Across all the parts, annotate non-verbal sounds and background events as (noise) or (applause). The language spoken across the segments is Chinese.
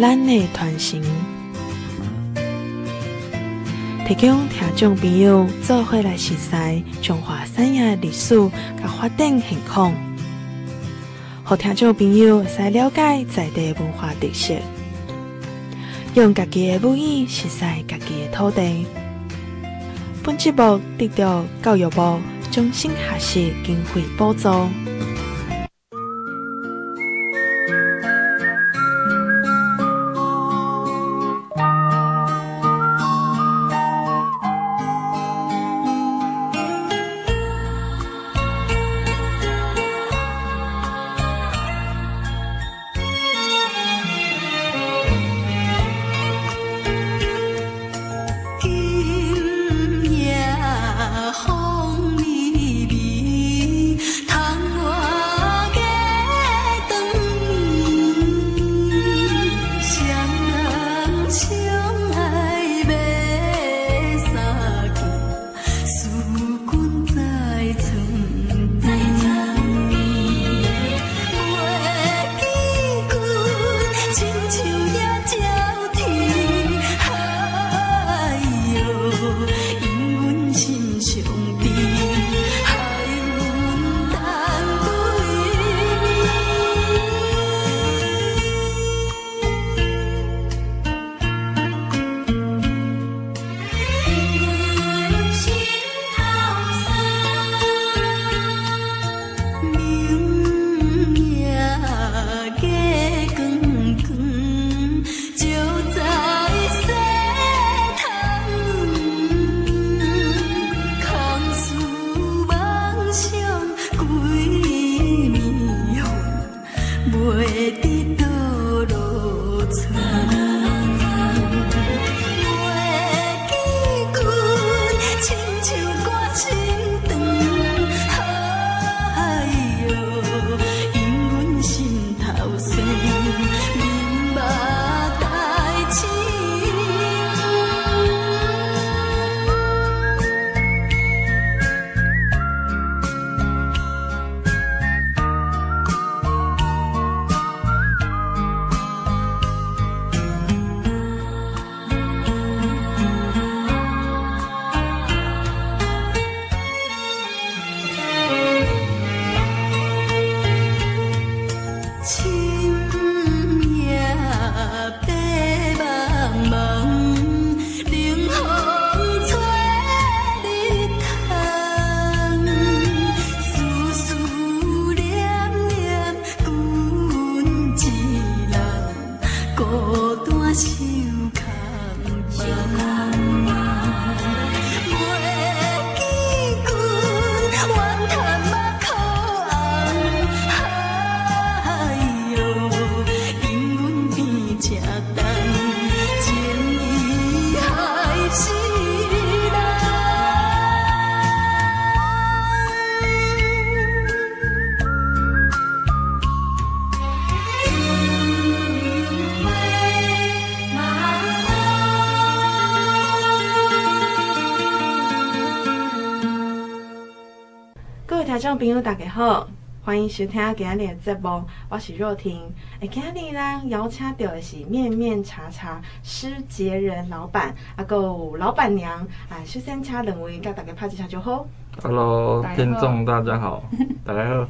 咱的传承，提供听众朋友做伙来熟悉中华产业历史甲发展情况，和听众朋友来了解在地文化特色，用家己的母语熟悉家己的土地。本节目得到教育部终身学习经费补助。众朋友，大家好，欢迎收听今日的节目，我是若婷。诶，今日呢邀请到的是面面茶茶施杰仁老板，啊，个老板娘。啊，首先请两位跟大家拍一下就好。Hello，听众大家好，(laughs) 大家好。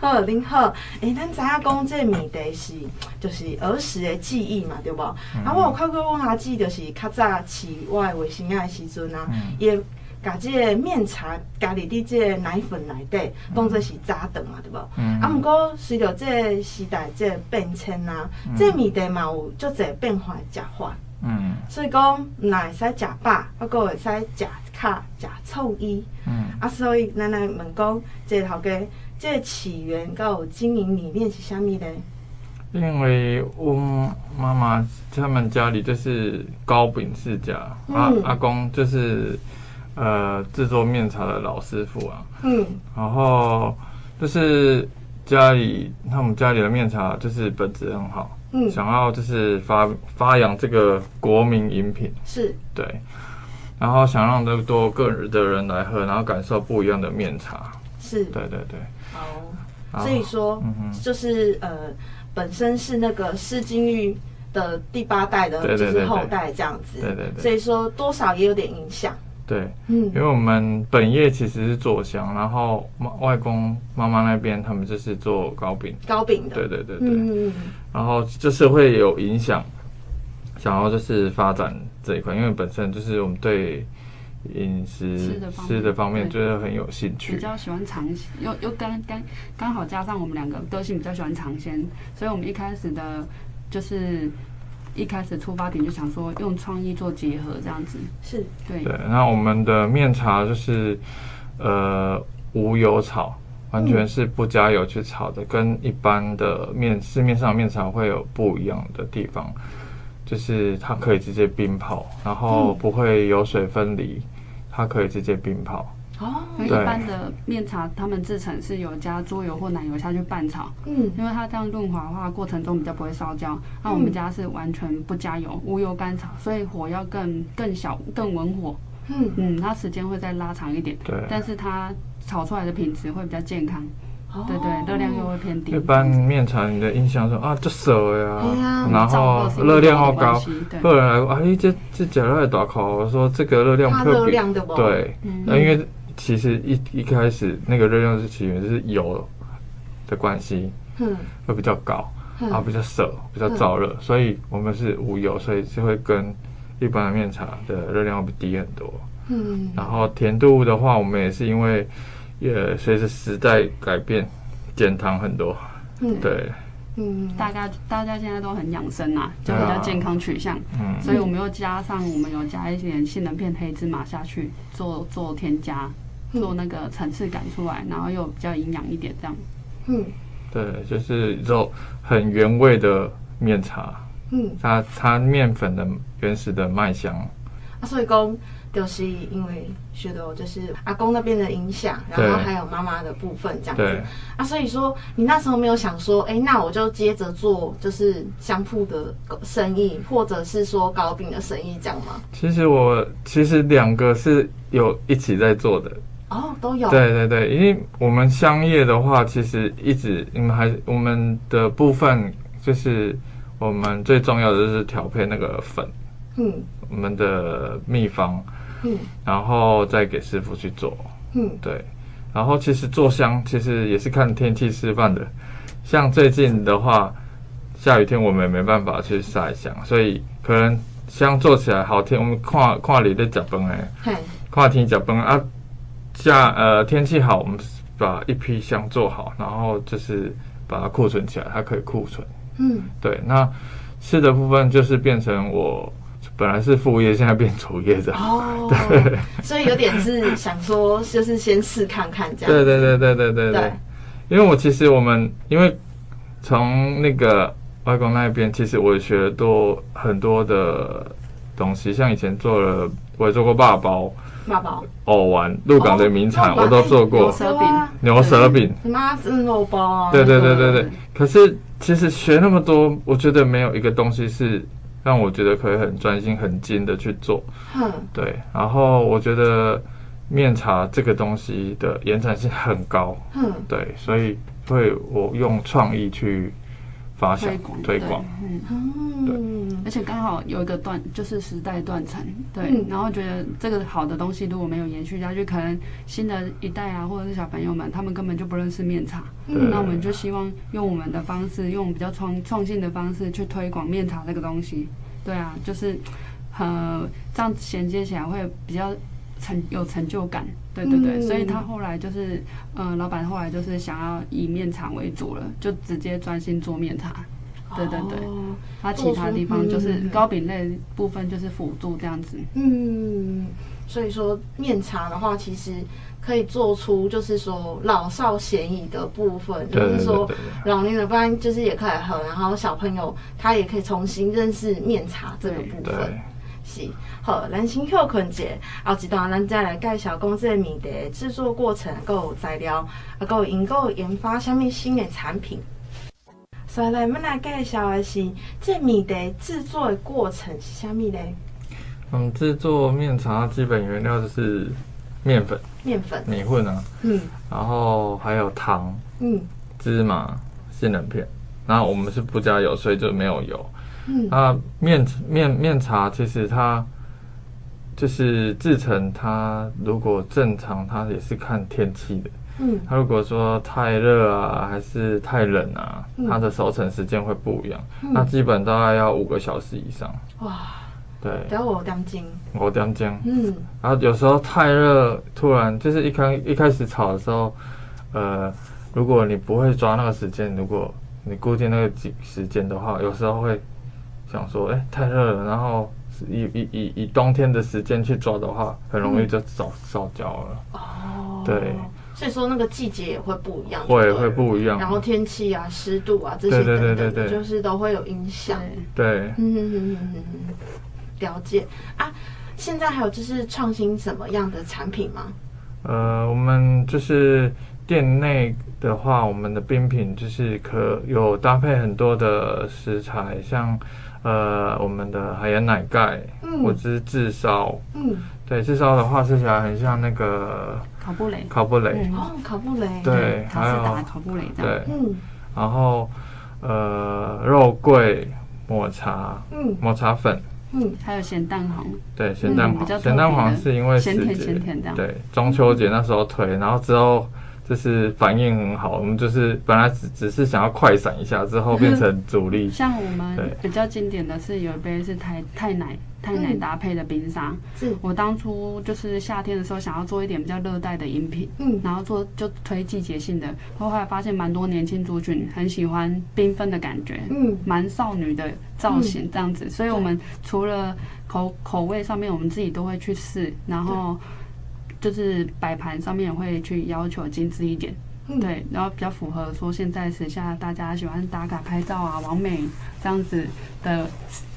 好，您好。哎，咱知影讲这米的是就是儿时的记忆嘛，对不？嗯、啊，我有看过我阿姊，就是较早饲我的卫生仔的时阵啊，嗯、也。把这个面茶加里的这个奶粉内底，当做是早顿嘛，对不？嗯。啊，不过随着这个时代这个变迁呐、啊，嗯、这米的嘛有足侪变化食法。嗯。所以讲，唔会使食饱，不过会使食卡食醋伊。嗯。啊，所以咱来问讲，这头家这个起源有经营理念是啥物咧？因为我妈妈他们家里就是糕饼世家，嗯、啊阿公就是。呃，制作面茶的老师傅啊，嗯，然后就是家里他们家里的面茶就是本质很好，嗯，想要就是发发扬这个国民饮品，是。对，然后想让更多个人的人来喝，然后感受不一样的面茶，是。对对对，哦，所以说，嗯哼，就是呃，本身是那个施金玉。的第八代的就是后代这样子，对对对，所以说多少也有点影响。对，嗯，因为我们本业其实是做香，然后外公妈妈那边他们就是做糕饼，糕饼的，对对对对，嗯，然后就是会有影响，想要就是发展这一块，因为本身就是我们对饮食吃的吃的方面就是很有兴趣，比较喜欢尝鲜，又又刚刚刚好加上我们两个个性比较喜欢尝鲜，所以我们一开始的就是。一开始出发点就想说用创意做结合，这样子。是。对。对，那我们的面茶就是呃无油炒，完全是不加油去炒的，嗯、跟一般的面市面上的面茶会有不一样的地方，就是它可以直接冰泡，然后不会油水分离，它可以直接冰泡。哦，因为一般的面茶，他们制成是有加猪油或奶油下去拌炒，嗯，因为它这样润滑的话，过程中比较不会烧焦。那、嗯、我们家是完全不加油，无油干炒，所以火要更更小、更稳火。嗯嗯，它时间会再拉长一点，对，但是它炒出来的品质会比较健康。对对，热量又会偏低。一般面茶你的印象说啊，这涩呀，然后热量好高。个人来说，哎，这这假热大口，我说这个热量特别，对，那因为。其实一一开始那个热量是起源是油的关系，嗯，会比较高，嗯、然后比较涩，比较燥热，嗯、所以我们是无油，所以就会跟一般的面茶的热量会低很多。嗯，然后甜度的话，我们也是因为也随着时代改变，减糖很多。嗯，对。嗯，大家大家现在都很养生啊，就比较健康取向。嗯，所以我们又加上我们有加一点杏仁片、黑芝麻下去做做添加。做那个层次感出来，然后又比较营养一点，这样。嗯，对，就是肉很原味的面茶。嗯，它它面粉的原始的麦香。啊，所以讲就是因为学的就是阿公那边的影响，然后还有妈妈的部分这样子。对啊，所以说你那时候没有想说，哎，那我就接着做就是香铺的生意，或者是说糕饼的生意，这样吗？其实我其实两个是有一起在做的。哦，都有。对对对，因为我们香叶的话，其实一直你们还我们的部分就是我们最重要的就是调配那个粉，嗯，我们的秘方，嗯，然后再给师傅去做，嗯，对，然后其实做香其实也是看天气示范的，像最近的话，下雨天我们也没办法去晒香，所以可能香做起来好听，我们看看你的脚崩哎，嘿看天脚崩啊。下呃天气好，我们把一批箱做好，然后就是把它库存起来，它可以库存。嗯，对。那吃的部分就是变成我本来是副业，现在变主业这样。哦，(laughs) 对。所以有点是想说，就是先试看看这样。对对对对对对对。因为我其实我们因为从那个外公那边，其实我也学了多很多的东西，像以前做了，我也做过爸包。八宝藕丸，鹿港的名产我都做过。牛舌饼，牛舌饼，什么蒸肉包啊？对对对对对。可是其实学那么多，我觉得没有一个东西是让我觉得可以很专心、很精的去做。嗯，对。然后我觉得面茶这个东西的延展性很高。嗯，对，所以会我用创意去。发推广，推广，嗯，对，而且刚好有一个断，就是时代断层，对，嗯、然后觉得这个好的东西如果没有延续下去，可能新的一代啊，或者是小朋友们，他们根本就不认识面茶，嗯，那我们就希望用我们的方式，用比较创创新的方式去推广面茶这个东西，对啊，就是，呃，这样衔接起来会比较。成有成就感，对对对，嗯、所以他后来就是，呃，老板后来就是想要以面茶为主了，就直接专心做面茶，哦、对对对，他其他地方就是糕饼类部分就是辅助这样子。嗯，所以说面茶的话，其实可以做出就是说老少咸宜的部分，就是说老年的班就是也可以喝，然后小朋友他也可以重新认识面茶这个部分。是好，咱先休困者，后一段咱再来介绍讲这个米的制作过程，还有材料，啊，还有因个研发什么新的产品。所以来，我们来介绍的是这米的制作的过程是什么呢？嗯，制作面茶基本原料就是面粉、面粉、米混啊，嗯，然后还有糖，嗯，芝麻、杏仁片，然后我们是不加油，所以就没有油。嗯，啊，面面面茶其实它就是制成，它如果正常，它也是看天气的。嗯，它如果说太热啊，还是太冷啊，它的熟成时间会不一样。嗯、那基本大概要五个小时以上。哇，对，要五点钟。五点钟。嗯，然后有时候太热，突然就是一开一开始炒的时候，呃，如果你不会抓那个时间，如果你固定那个几时间的话，有时候会想说，哎、欸，太热了，然后以以以以冬天的时间去抓的话，很容易就烧烧焦了。哦，对。所以说那个季节也会不一样，会会不一样。然后天气啊、湿度啊这些等等的，对就是都会有影响。对，了解啊。现在还有就是创新什么样的产品吗？呃，我们就是店内的话，我们的冰品就是可有搭配很多的食材，像呃我们的海盐奶盖，嗯，或者是炙烧，嗯，对，炙烧的话吃起来很像那个。烤布雷，烤布雷，哦，烤布雷，对，还有烤布雷，对，嗯，然后呃，肉桂抹茶，嗯，抹茶粉，嗯，还有咸蛋黄，对，咸蛋黄，咸蛋黄是因为咸甜咸甜这样，对，中秋节那时候推，然后之后就是反应很好，我们就是本来只只是想要快闪一下，之后变成主力。像我们比较经典的是有一杯是太太奶。太奶搭配的冰沙，是。我当初就是夏天的时候想要做一点比较热带的饮品，嗯，然后做就推季节性的，后来发现蛮多年轻族群很喜欢缤纷的感觉，嗯，蛮少女的造型这样子，所以我们除了口口味上面我们自己都会去试，然后就是摆盘上面也会去要求精致一点，对，然后比较符合说现在时下大家喜欢打卡拍照啊、网美这样子的。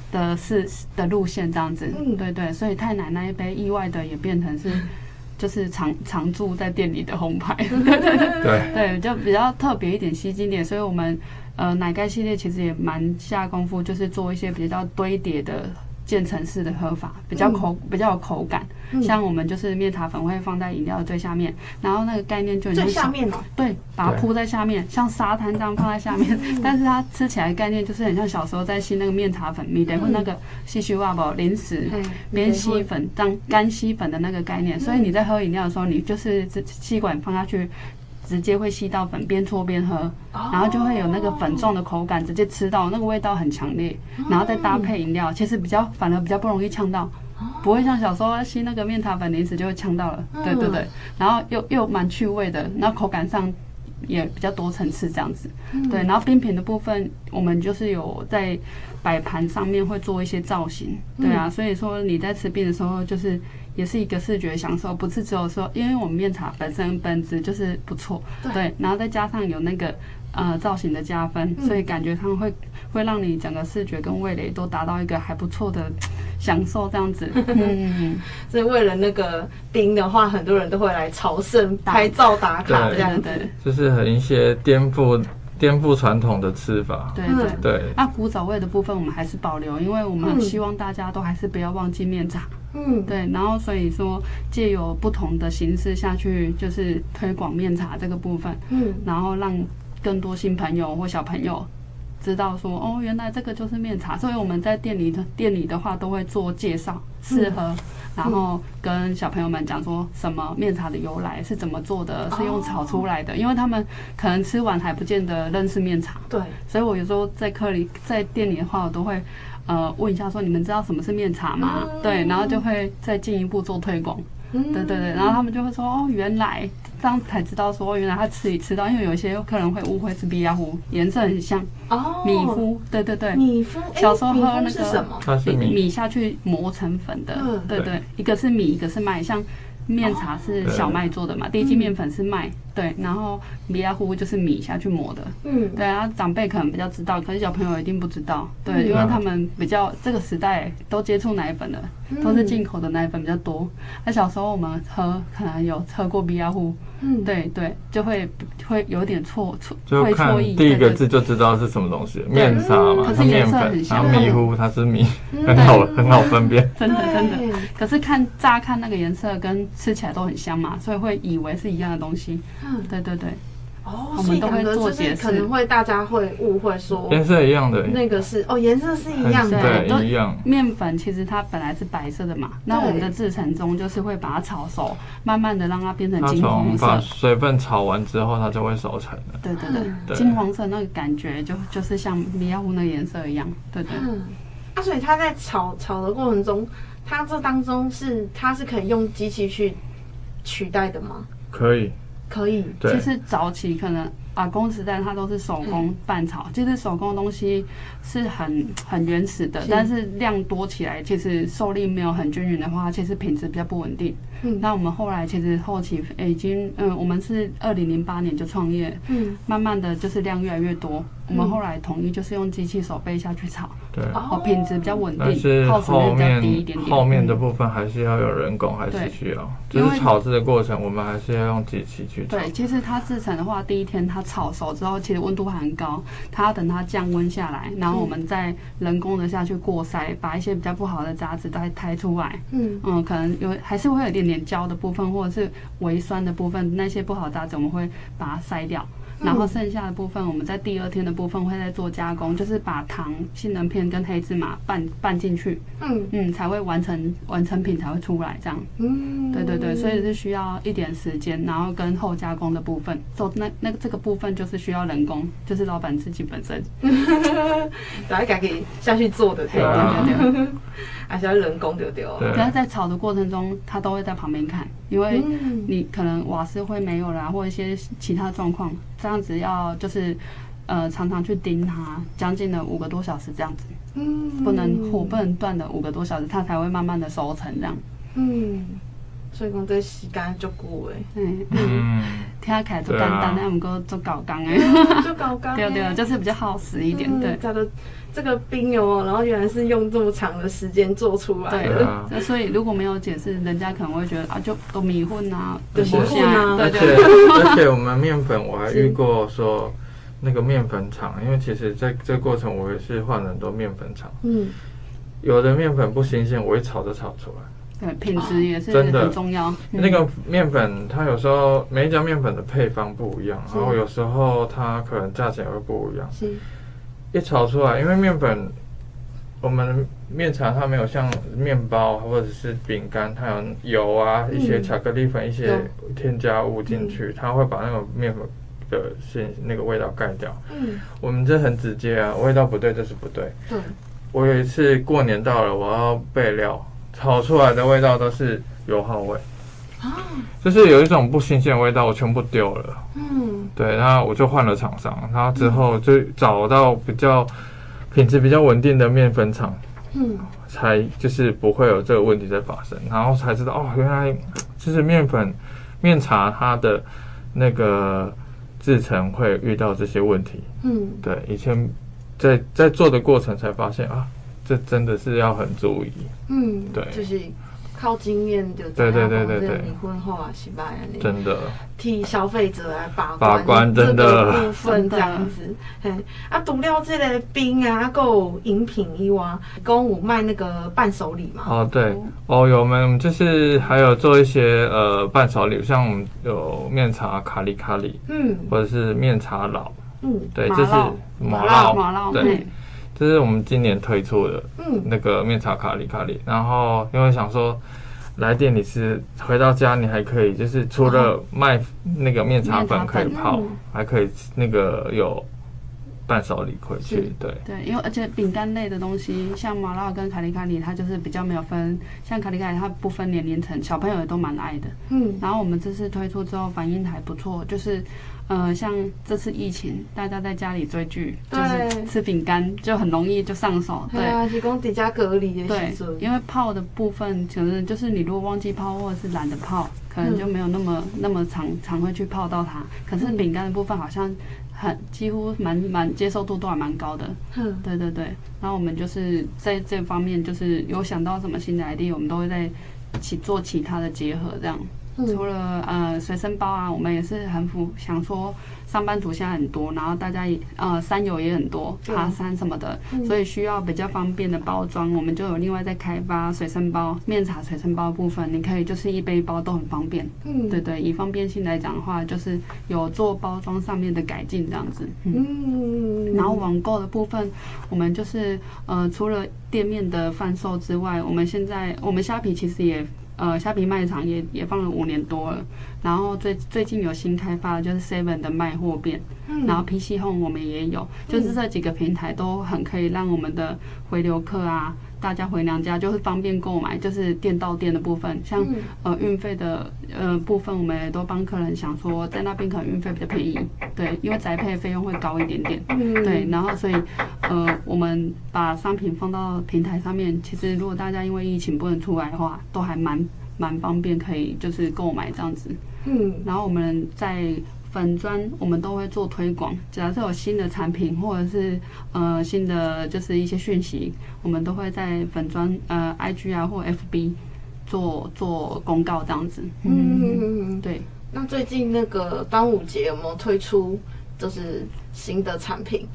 的是的路线这样子，嗯，对对，所以太奶那一杯意外的也变成是，(laughs) 就是常常驻在店里的红牌，(laughs) 对对对，就比较特别一点，吸睛点，所以我们呃奶盖系列其实也蛮下功夫，就是做一些比较堆叠的。渐层式的喝法比较口、嗯、比较有口感，嗯、像我们就是面茶粉会放在饮料的最下面，然后那个概念就很像最下面嘛，对，把它铺在下面，像沙滩这样放在下面，嗯、(laughs) 但是它吃起来的概念就是很像小时候在吸那个面茶粉，米得或那个吸吸哇宝零食边吸粉当干吸粉的那个概念，所以你在喝饮料的时候，你就是吸管放下去。直接会吸到粉，边搓边喝，然后就会有那个粉状的口感，直接吃到那个味道很强烈，然后再搭配饮料，其实比较反而比较不容易呛到，不会像小时候吸那个面茶粉零食就会呛到了，对对对，然后又又蛮趣味的，然后口感上也比较多层次这样子，对，然后冰品的部分我们就是有在摆盘上面会做一些造型，对啊，所以说你在吃冰的时候就是。也是一个视觉享受，不是只有说，因为我们面茶本身本质就是不错，对，然后再加上有那个呃造型的加分，嗯、所以感觉上会会让你整个视觉跟味蕾都达到一个还不错的享受，这样子。(laughs) 嗯，所以为了那个冰的话，很多人都会来朝圣拍照打卡这样子，就是很一些颠覆颠覆传统的吃法。对对对。那古早味的部分我们还是保留，因为我们希望大家都还是不要忘记面茶。嗯，对，然后所以说借由不同的形式下去，就是推广面茶这个部分，嗯，然后让更多新朋友或小朋友知道说，哦，原来这个就是面茶。所以我们在店里的店里的话，都会做介绍，适合，嗯、然后跟小朋友们讲说什么面茶的由来是怎么做的，是用炒出来的，因为他们可能吃完还不见得认识面茶。对，所以我有时候在课里在店里的话，我都会。呃，问一下说，你们知道什么是面茶吗？嗯、对，然后就会再进一步做推广。嗯、对对对，然后他们就会说，哦，原来这样才知道说，原来他吃里吃到，因为有一些客人会误会是米糊，颜色很像哦，米糊。对对对，米糊。小时候喝那个什么？米米下去磨成粉的。嗯、对对，一个是米，一个是麦，像。面茶是小麦做的嘛，第一季面粉是麦，对，然后米亚糊就是米下去磨的，嗯，对，然后长辈可能比较知道，可是小朋友一定不知道，对，因为他们比较这个时代都接触奶粉了，都是进口的奶粉比较多，那小时候我们喝可能有喝过米亚糊。嗯，对对，就会会有点错错，就看第一个字就知道是什么东西，面茶嘛，它面粉，然后米糊它是米，很好很好分辨，(laughs) 真的真的。可是看乍看那个颜色跟吃起来都很香嘛，所以会以为是一样的东西。嗯，对对对。哦，我们都会做解释，可能会大家会误会说颜色一样的，那个是哦，颜色是一样的，对，一样。面粉其实它本来是白色的嘛，那我们的制成中就是会把它炒熟，慢慢的让它变成金黄色。把水分炒完之后，它就会熟成了。对对对，金黄色那个感觉就就是像米亚糊那个颜色一样，对对。嗯，啊，所以它在炒炒的过程中，它这当中是它是可以用机器去取代的吗？可以。可以，就是早期可能啊公时代，它都是手工拌炒，其实手工的东西是很很原始的，但是量多起来，其实受力没有很均匀的话，其实品质比较不稳定。嗯，那我们后来其实后期已经，嗯，我们是二零零八年就创业，嗯，慢慢的就是量越来越多。我们后来统一就是用机器手背下去炒，对，哦，品质比较稳定，但是后面后面的部分还是要有人工，还是需要，就是炒制的过程，我们还是要用机器去炒。对，其实它制成的话，第一天它炒熟之后，其实温度还很高，它要等它降温下来，然后我们再人工的下去过筛，把一些比较不好的杂质再抬出来。嗯。嗯，可能有还是会有一点点胶的部分，或者是微酸的部分，那些不好的杂质我们会把它筛掉。然后剩下的部分，我们在第二天的部分会再做加工，就是把糖、杏仁片跟黑芝麻拌拌进去，嗯。嗯，才会完成完成品才会出来这样。嗯，对对对，所以是需要一点时间，然后跟后加工的部分做那那个这个部分就是需要人工，就是老板自己本身，大家可以下去做的，对对对。(laughs) 还是要人工丢丢，然后在炒的过程中，他都会在旁边看，因为你可能瓦斯会没有啦，或一些其他状况，这样子要就是呃常常去盯它，将近了五个多小时这样子，嗯，不能火不能断的五个多小时，它才会慢慢的收成这样，嗯。所以讲这时间足久诶，嗯嗯，听起来就简单，但毋过做搞工诶，(laughs) 足搞工，(laughs) 对对，就是比较耗时一点，对。这个冰哦，然后原来是用这么长的时间做出来的，对。(laughs) 所以如果没有解释，人家可能会觉得啊，就都米混啊，米混啊，对对。而且我们面粉，我还 (laughs) 遇过说那个面粉厂，因为其实在这个过程，我也是换了很多面粉厂，嗯，有的面粉不新鲜，我一炒就炒出来。对，品质也是很重要。那个面粉，它有时候每一家面粉的配方不一样，然后有时候它可能价钱也会不一样。是，一炒出来，因为面粉，我们面茶它没有像面包或者是饼干，它有油啊，一些巧克力粉，一些添加物进去，它会把那个面粉的鲜那个味道盖掉。嗯，我们这很直接啊，味道不对就是不对。对，我有一次过年到了，我要备料。炒出来的味道都是油耗味，啊，就是有一种不新鲜的味道，我全部丢了。嗯，对，然后我就换了厂商，然后之后就找到比较品质比较稳定的面粉厂，嗯，才就是不会有这个问题在发生，然后才知道哦，原来就是面粉面茶它的那个制成会遇到这些问题。嗯，对，以前在在做的过程才发现啊。这真的是要很注意，嗯，对，就是靠经验就对对对对对，离婚后啊，失败啊，真的。替消费者来把关把关，真的。部分这样子，嘿，啊，除了这类冰啊，还有饮品以外，公武卖那个伴手礼嘛？哦，对，哦，有我们就是还有做一些呃伴手礼，像我们有面茶卡里卡里，嗯，或者是面茶佬，嗯，对，这是麻辣。麻辣，对。这是我们今年推出的，嗯，那个面茶卡里卡里。然后因为想说，来店里吃，回到家你还可以，就是除了卖那个面茶粉可以泡，还可以那个有伴手礼回去。对对，因为而且饼干类的东西，像麻辣跟卡里卡里，它就是比较没有分，像卡里卡里它不分年龄层，小朋友也都蛮爱的。嗯，然后我们这次推出之后反应还不错，就是。呃，像这次疫情，大家在家里追剧，就是吃饼干就很容易就上手。对啊，提供底加隔离的。对，因为泡的部分，可能就是你如果忘记泡，或者是懒得泡，可能就没有那么那么常常会去泡到它。可是饼干的部分好像很几乎蛮蛮接受度都还蛮高的。嗯，对对对。然后我们就是在这方面，就是有想到什么新的 idea，我们都会在一起做其他的结合这样。除了呃随身包啊，我们也是很符想说。上班族现在很多，然后大家也呃山友也很多，爬山什么的，嗯、所以需要比较方便的包装，我们就有另外在开发随身包、面茶随身包部分，你可以就是一背包都很方便。嗯，对对，以方便性来讲的话，就是有做包装上面的改进这样子。嗯，然后网购的部分，我们就是呃除了店面的贩售之外，我们现在我们虾皮其实也。呃，虾皮卖场也也放了五年多了，然后最最近有新开发的就是 Seven 的卖货店，嗯、然后 PC Home 我们也有，就是这几个平台都很可以让我们的回流客啊。大家回娘家就是方便购买，就是店到店的部分，像呃运费的呃部分，我们也都帮客人想说，在那边可能运费比较便宜，对，因为宅配费用会高一点点，对，然后所以呃我们把商品放到平台上面，其实如果大家因为疫情不能出来的话，都还蛮蛮方便，可以就是购买这样子，嗯，然后我们在。粉砖我们都会做推广，假设有新的产品或者是呃新的就是一些讯息，我们都会在粉砖呃 IG 啊或 FB 做做公告这样子。嗯嗯嗯，对。那最近那个端午节有没有推出就是新的产品？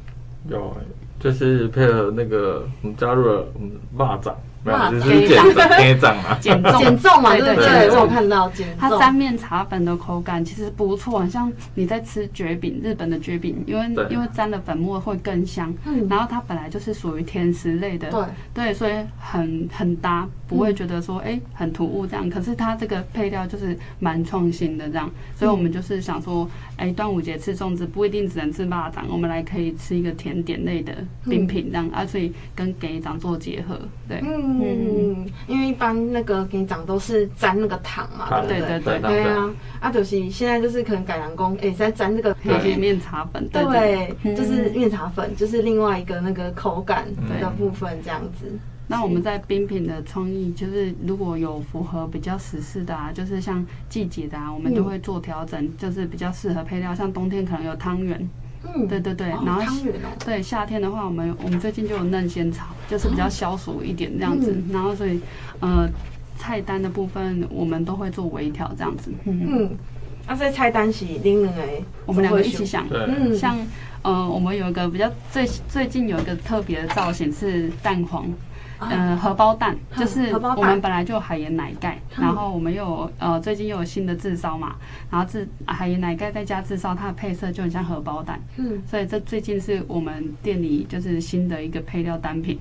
有，就是配合那个我们加入了嗯蚂蚱。没有，就是减减重嘛，(laughs) 减重。减重嘛，对对对，我有看到减重。它沾面茶粉的口感其实不错，很像你在吃蕨饼，日本的蕨饼，因为因为沾了粉末会更香。嗯，然后它本来就是属于甜食类的，对。对，所以很很搭，不会觉得说哎很突兀这样。可是它这个配料就是蛮创新的这样，所以我们就是想说，哎，端午节吃粽子不一定只能吃蚂蚱，我们来可以吃一个甜点类的冰品这样，啊，所以跟给长做结合，对。嗯，因为一般那个给你讲都是沾那个糖嘛，对对？对对啊，啊就是现在就是可能改良工哎在沾这个黑面茶粉，(laughs) 对，就是面茶粉，就是另外一个那个口感的部分这样子。那我们在冰品的创意，就是如果有符合比较时事的啊，就是像季节的啊，我们都会做调整，就是比较适合配料，像冬天可能有汤圆。嗯，对对对，然后对夏天的话，我们我们最近就有嫩仙草，就是比较消暑一点这样子。然后所以呃，菜单的部分我们都会做微调这样子。嗯，那这菜单是另两个，我们两个一起想。嗯，像呃，我们有一个比较最最近有一个特别的造型是蛋黄。呃，荷包蛋就是我们本来就有海盐奶盖，然后我们又有呃最近又有新的炙烧嘛，然后炙海盐奶盖再加炙烧，它的配色就很像荷包蛋，嗯，所以这最近是我们店里就是新的一个配料单品，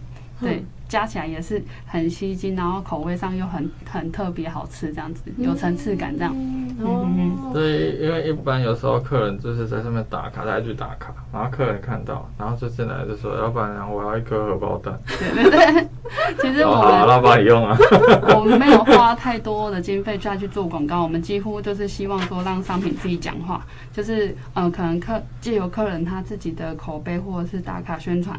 对。加起来也是很吸睛，然后口味上又很很特别好吃，这样子有层次感，这样。嗯，对，因为一般有时候客人就是在上面打卡，大家去打卡，然后客人看到，然后就进来就说：“老板娘，我要一颗荷包蛋。”对对对，其实我们老板用啊，(laughs) 我们没有花太多的经费再去做广告，我们几乎就是希望说让商品自己讲话，就是呃，可能客借由客人他自己的口碑或者是打卡宣传。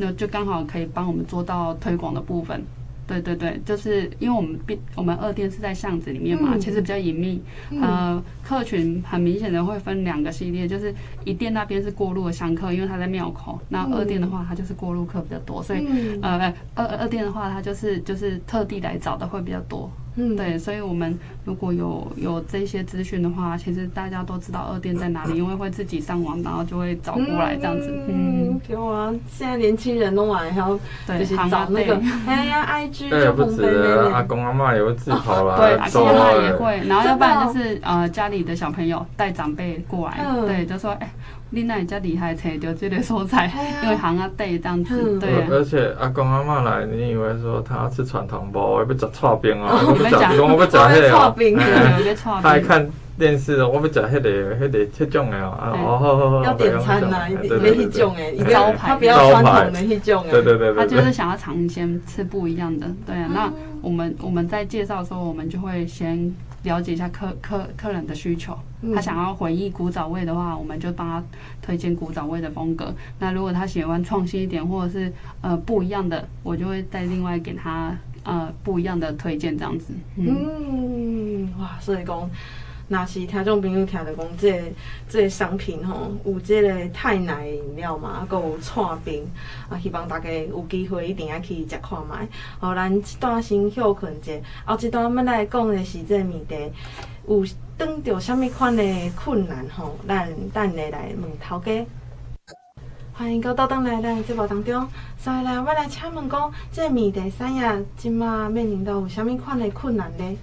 那就刚好可以帮我们做到推广的部分，对对对，就是因为我们毕我们二店是在巷子里面嘛，其实比较隐秘，呃，客群很明显的会分两个系列，就是一店那边是过路的香客，因为他在庙口，那二店的话，他就是过路客比较多，所以呃二二店的话，他就是就是特地来找的会比较多。嗯，对，所以我们如果有有这些资讯的话，其实大家都知道二店在哪里，因为会自己上网，然后就会找过来这样子。嗯，对啊，现在年轻人都玩，然后就是找那个哎呀，IG (laughs) 就不止了，阿公阿妈也会自跑啦，对，阿公阿妈也会，然后要不然就是呃家里的小朋友带长辈过来，对，就说哎。你那家厉害，找到这个所在，因为行啊对这样子，对。而且阿公阿妈来，你以为说他要吃传统包，要不吃炒饼哦？我不讲，我不讲那个。剉冰，他还看电视，我不讲那个，那个这种的哦。哦，好好好。要点餐呐，一定那种诶，招牌，他比较传统的那种诶。对对对。他就是想要尝鲜，吃不一样的。对啊，那我们我们在介绍的时候，我们就会先。了解一下客客客人的需求，他想要回忆古早味的话，我们就帮他推荐古早味的风格。那如果他喜欢创新一点，或者是呃不一样的，我就会再另外给他呃不一样的推荐这样子。嗯，嗯哇，所以讲那是听众朋友听到讲，这个、这个商品吼，有这个泰奶饮料嘛，还有剉冰啊，希望大家有机会一定要去食看卖。好，咱一段先休困者，后一段要来讲的是这个问题，有遇到什么款的困难吼？咱等下来问头家。欢迎到倒转来咱节目当中，所以来我来请问讲，这个面茶产业今嘛面临到有什么款的困难呢？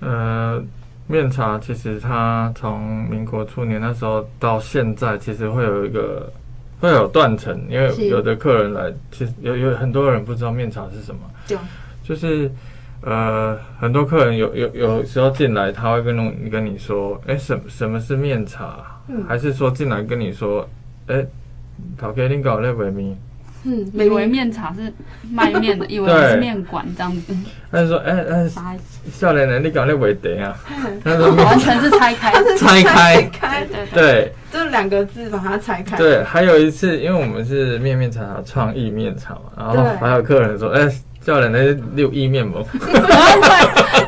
呃。面茶其实它从民国初年那时候到现在，其实会有一个会有断层，因为有的客人来，其实有有很多人不知道面茶是什么，对就是呃很多客人有有有时候进来，他会跟你跟你说，哎，什什么是面茶？嗯、还是说进来跟你说，哎，欸，陶给你搞那杯面？嗯，以为面茶是卖面的，(laughs) 以为是面馆这样子。他就说：“哎、欸、哎，少年人，你搞那尾碟啊？” (laughs) 他说：“完全是拆开，(laughs) 拆开，开，对，就两个字把它拆开。”对，还有一次，因为我们是面面茶茶创意面茶嘛，然后还有客人说：“哎、欸，少年人，你有意面吗？”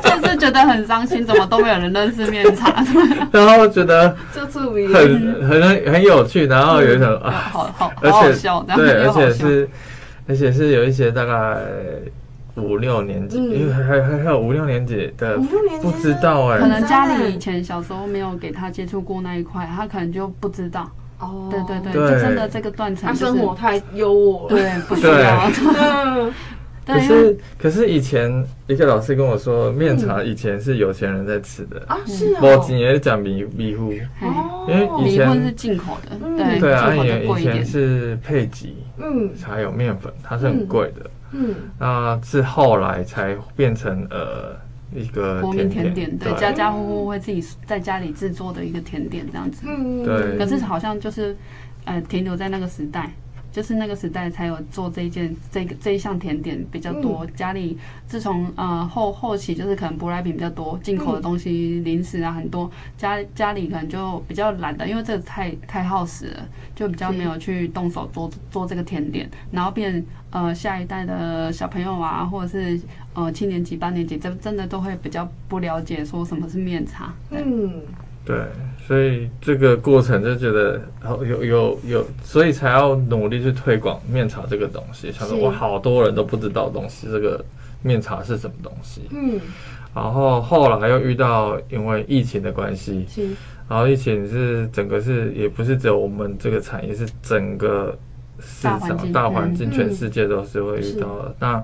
就是觉得很伤心，怎么都没有人认识面茶。(laughs) 然后觉得很很很有趣，然后有一种啊，好好而且对，而且是而且是有一些大概五六年级，因为还还还有五六年级的不知道哎，可能家里以前小时候没有给他接触过那一块，他可能就不知道。哦，对对对，就真的这个断层，他生活太优渥了，对，不需要。(laughs) 可是，可是以前一个老师跟我说，面茶以前是有钱人在吃的。啊，是啊，我今年讲米米糊，因为以前是进口的，对对啊，以以前是配给，嗯，才有面粉，它是很贵的，嗯，那是后来才变成呃一个国民甜点，对，家家户户会自己在家里制作的一个甜点这样子，嗯，对，可是好像就是呃停留在那个时代。就是那个时代才有做这一件这个这一项甜点比较多，嗯、家里自从呃后后期就是可能舶来品比较多，进口的东西、嗯、零食啊很多，家家里可能就比较懒得，因为这个太太耗时了，就比较没有去动手做做这个甜点，然后变呃下一代的小朋友啊，或者是呃七年级八年级，真真的都会比较不了解说什么是面茶，嗯。对，所以这个过程就觉得有有有，所以才要努力去推广面茶这个东西。想说我好多人都不知道东西，这个面茶是什么东西。嗯，然后后来又遇到因为疫情的关系，是，然后疫情是整个是也不是只有我们这个产业，是整个市场大环境，全世界都是会遇到的。那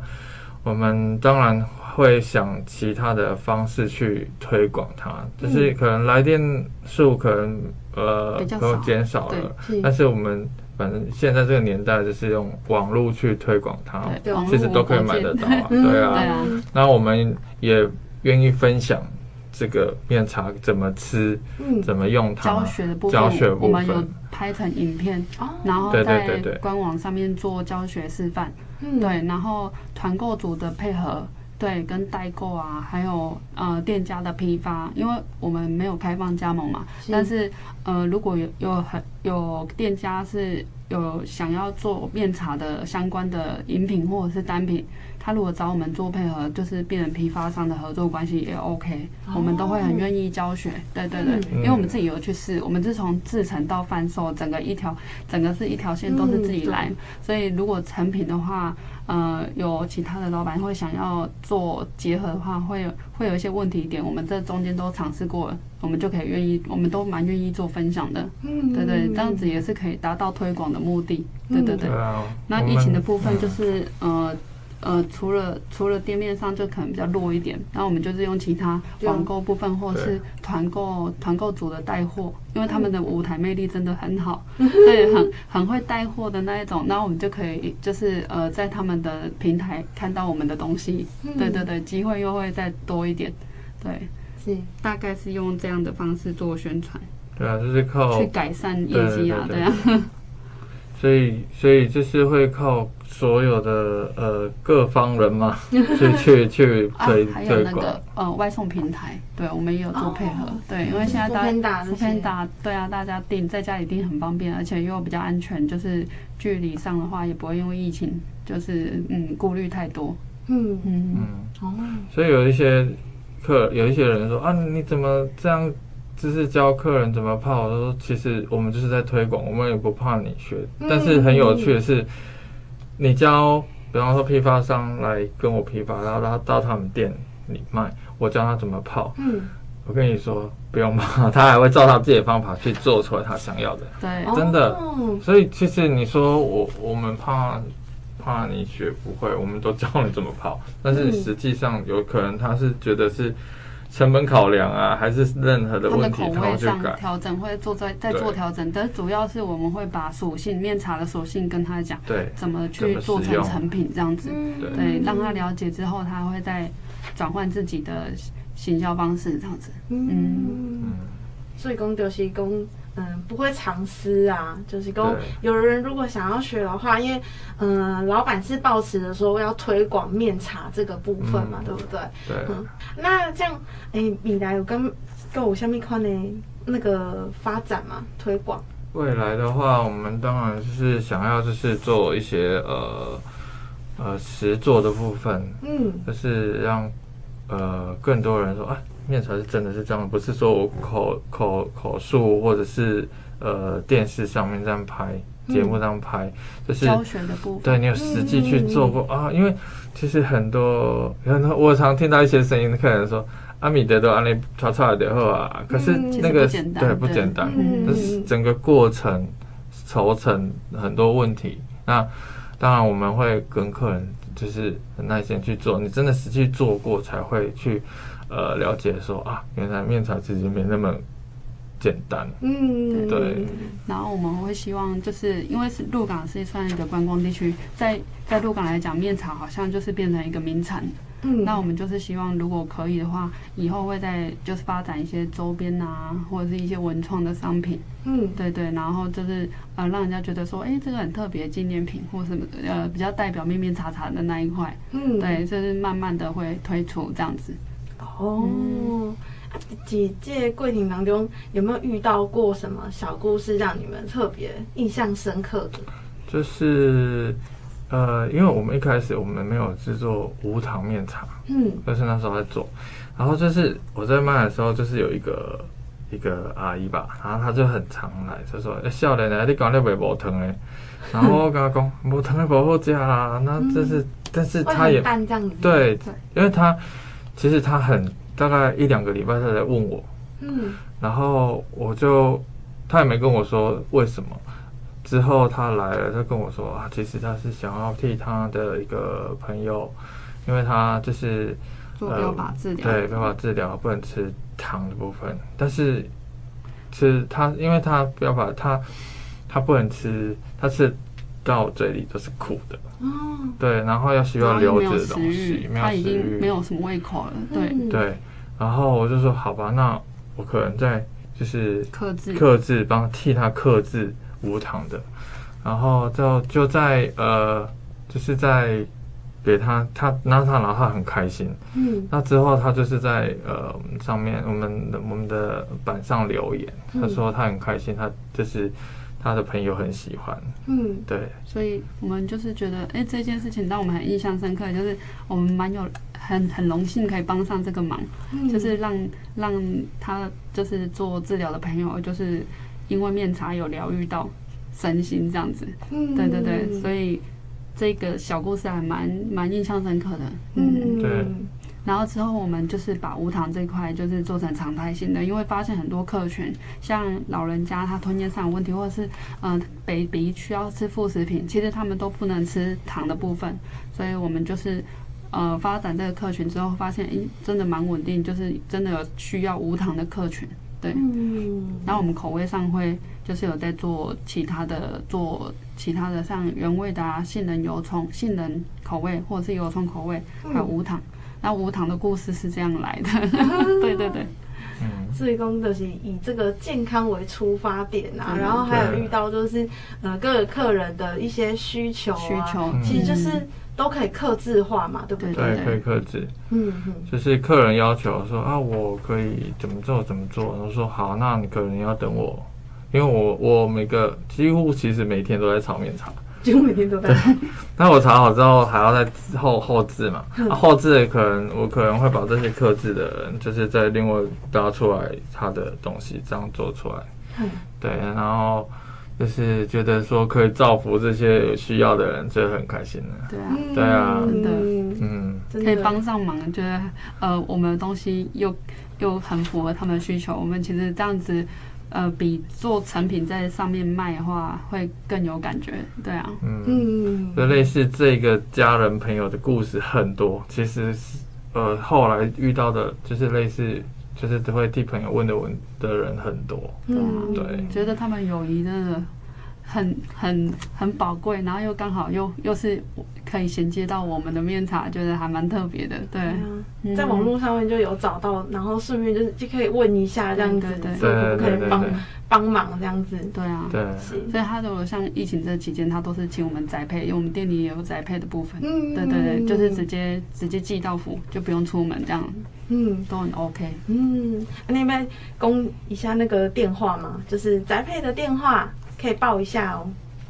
我们当然。会想其他的方式去推广它，就是可能来电数可能呃都减少了，但是我们反正现在这个年代就是用网络去推广它，其实都可以买得到啊，对啊。那我们也愿意分享这个面茶怎么吃，怎么用它，教学的部分，教学部分。我们有拍成影片，然后在官网上面做教学示范，对，然后团购组的配合。对，跟代购啊，还有呃店家的批发，因为我们没有开放加盟嘛，是但是呃如果有有很有店家是有想要做面茶的相关的饮品或者是单品。他如果找我们做配合，就是变成批发商的合作关系也 OK，我们都会很愿意教学。对对对，因为我们自己有去试，我们是从制成到贩售，整个一条，整个是一条线都是自己来。所以如果成品的话，呃，有其他的老板会想要做结合的话，会会有一些问题点，我们这中间都尝试过了，我们就可以愿意，我们都蛮愿意做分享的。嗯，对对，这样子也是可以达到推广的目的。对对对。那疫情的部分就是呃。呃，除了除了店面上就可能比较弱一点，那我们就是用其他网购部分或是团购团购组的带货，因为他们的舞台魅力真的很好，(laughs) 对，很很会带货的那一种，那我们就可以就是呃在他们的平台看到我们的东西，对对对，机会又会再多一点，对，是。大概是用这样的方式做宣传，对啊，就是靠去改善业绩啊，对啊。所以，所以就是会靠所有的呃各方人嘛，(laughs) 去去去推还有那个呃外送平台，对，我们也有做配合，对，因为现在大家偏打，对啊，大家订在家里订很方便，而且又比较安全，就是距离上的话也不会因为疫情就是嗯顾虑太多，嗯。嗯。嗯，哦，所以有一些客有一些人说啊，你怎么这样就是教客人怎么泡，我说其实我们就是在推广，我们也不怕你学。但是很有趣的是，你教，比方说批发商来跟我批发，然后他到他们店里卖，我教他怎么泡。嗯，我跟你说不用怕，他还会照他自己的方法去做出来他想要的。对，真的。所以其实你说我我们怕怕你学不会，我们都教你怎么泡。但是实际上有可能他是觉得是。成本考量啊，还是任何的问题，他的口味上调整会做在在做调整，但主要是我们会把属性面茶的属性跟他讲，对，怎么去做成成品这样子，对，对，让他了解之后，他会再转换自己的行销方式这样子，嗯，嗯，所以讲就是讲。嗯，不会藏私啊，就是跟有人如果想要学的话，因为嗯，老板是抱持着说要推广面茶这个部分嘛，嗯、对不对？对。嗯，那这样，哎，未来有跟跟我下面看的那个发展嘛，推广。未来的话，我们当然就是想要就是做一些呃呃实做的部分，嗯，就是让呃更多人说啊。面才是真的是这样，不是说我口口口述或者是呃电视上面这样拍，节、嗯、目这样拍，就是教学的部分。对，你有实际去做过、嗯、啊？因为其实很多很多，我常听到一些声音，客人说阿米德都安利炒出来的后啊，可是那个、嗯、对不简单，就、嗯、是整个过程筹成很多问题。那当然我们会跟客人就是很耐心去做，你真的实际做过才会去。呃，了解说啊，原来面茶其实没那么简单。嗯，对。然后我们会希望，就是因为是鹿港是算一个观光地区，在在鹿港来讲，面茶好像就是变成一个名产。嗯，那我们就是希望，如果可以的话，以后会在就是发展一些周边啊，或者是一些文创的商品。嗯，对对。然后就是呃，让人家觉得说，哎，这个很特别纪念品，或什么呃，比较代表面面茶茶的那一块。嗯，对，就是慢慢的会推出这样子。哦，姐姐过程当中有没有遇到过什么小故事让你们特别印象深刻的？就是呃，因为我们一开始我们没有制作无糖面茶，嗯，就是那时候在做，然后就是我在卖的时候，就是有一个一个阿姨吧，然后她就很常来，就说：“哎，少年的，你讲你卖无糖的。”然后我跟她讲：“ (laughs) 无糖的不好吃啦。”那这是，但是她也对，对，因为她。其实他很大概一两个礼拜他才问我，嗯，然后我就他也没跟我说为什么。之后他来了，他跟我说啊，其实他是想要替他的一个朋友，因为他就是做标靶治疗，对标靶治疗不能吃糖的部分，但是吃他，因为他标靶他他不能吃，他吃。到我嘴里都是苦的，哦，对，然后要需要流质的东西，他已经没有什么胃口了，对。对，然后我就说好吧，那我可能在就是克制。克制，帮替他克制无糖的，然后就就在呃，就是在给他他，那他然后他很开心，嗯，那之后他就是在呃上面我们的我们的板上留言，他说他很开心，他就是。他的朋友很喜欢，嗯，对，所以我们就是觉得，哎、欸，这件事情让我们很印象深刻，就是我们蛮有很很荣幸可以帮上这个忙，嗯、就是让让他就是做治疗的朋友，就是因为面茶有疗愈到身心这样子，嗯，对对对，所以这个小故事还蛮蛮印象深刻的，嗯，对。然后之后我们就是把无糖这块就是做成常态性的，因为发现很多客群，像老人家他吞咽上有问题，或者是嗯、呃、baby 需要吃副食品，其实他们都不能吃糖的部分，所以我们就是呃发展这个客群之后，发现诶真的蛮稳定，就是真的有需要无糖的客群，对。嗯。然后我们口味上会就是有在做其他的做其他的像原味的啊，杏仁油葱杏仁口味或者是油葱口味，还有无糖。那无糖的故事是这样来的，(laughs) 对对对，嗯，所以讲就是以这个健康为出发点啊，然后还有遇到就是呃各个客人的一些需求啊，需求。其实就是都可以克制化嘛，对不对？对，可以克制，嗯嗯，就是客人要求说啊，我可以怎么做怎么做，然后说好，那你可能要等我，因为我我每个几乎其实每天都在炒面茶。几乎每天都在。那我查好之后还要再后后置嘛？啊，后置可能我可能会把这些客制的人，就是再另外搭出来他的东西，这样做出来。嗯，对，然后就是觉得说可以造福这些有需要的人，就很开心了。对啊，对啊，真的，嗯，可以帮上忙，觉得呃，我们的东西又又很符合他们的需求，我们其实这样子。呃，比做成品在上面卖的话，会更有感觉，对啊。嗯，就类似这个家人朋友的故事很多，其实是呃后来遇到的，就是类似，就是都会替朋友问的问的人很多，嗯，对，觉得他们友谊真的。很很很宝贵，然后又刚好又又是可以衔接到我们的面茶，觉得还蛮特别的。对，嗯、在网络上面就有找到，然后顺便就是就可以问一下这样子，对对对，可不可以帮帮忙这样子？对啊，对。所以他如果像疫情这期间，他都是请我们宅配，因为我们店里也有宅配的部分。嗯，对对对，就是直接直接寄到府，就不用出门这样。嗯，都很 OK。嗯，那边供一下那个电话嘛，就是宅配的电话。可以报一下哦。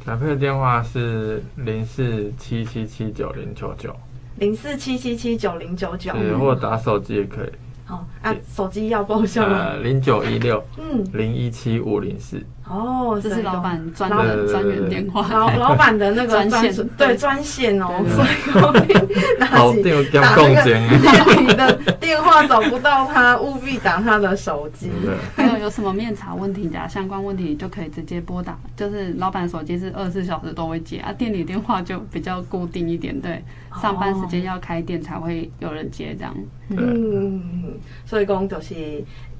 宅配的电话是零四七七七九零九九，零四七七七九零九九，对或者打手机也可以。好啊，手机要报一下吗？零九一六，嗯，零一七五零四。哦，这是老板专的专员电话，老老板的那个专线，对专线哦，所以 (laughs) 好电有电共间，(laughs) 你的电话找不到他，务必打他的手机。还有有什么面查问题的相关问题，就可以直接拨打，就是老板手机是二十四小时都会接啊，店里电话就比较固定一点，对，上班时间要开店才会有人接这样。嗯，所以讲就是。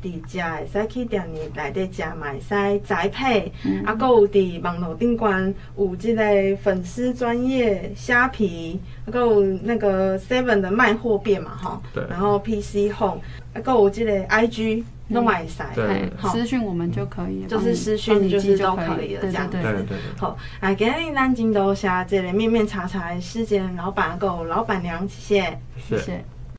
伫遮会使去店里内底食嘛，会使宅配，啊，阁有伫网络顶关有即个粉丝专业虾皮，啊，阁有那个 Seven 的卖货店嘛，吼，对，然后 PC Home，啊，阁有即个 IG 拢嘛会使，对，私讯我们就可以，就是私讯就是都可以了，这样子，对，好，啊，今日咱真多谢即个面面茶茶的时间，老板够老板娘，谢谢，谢谢。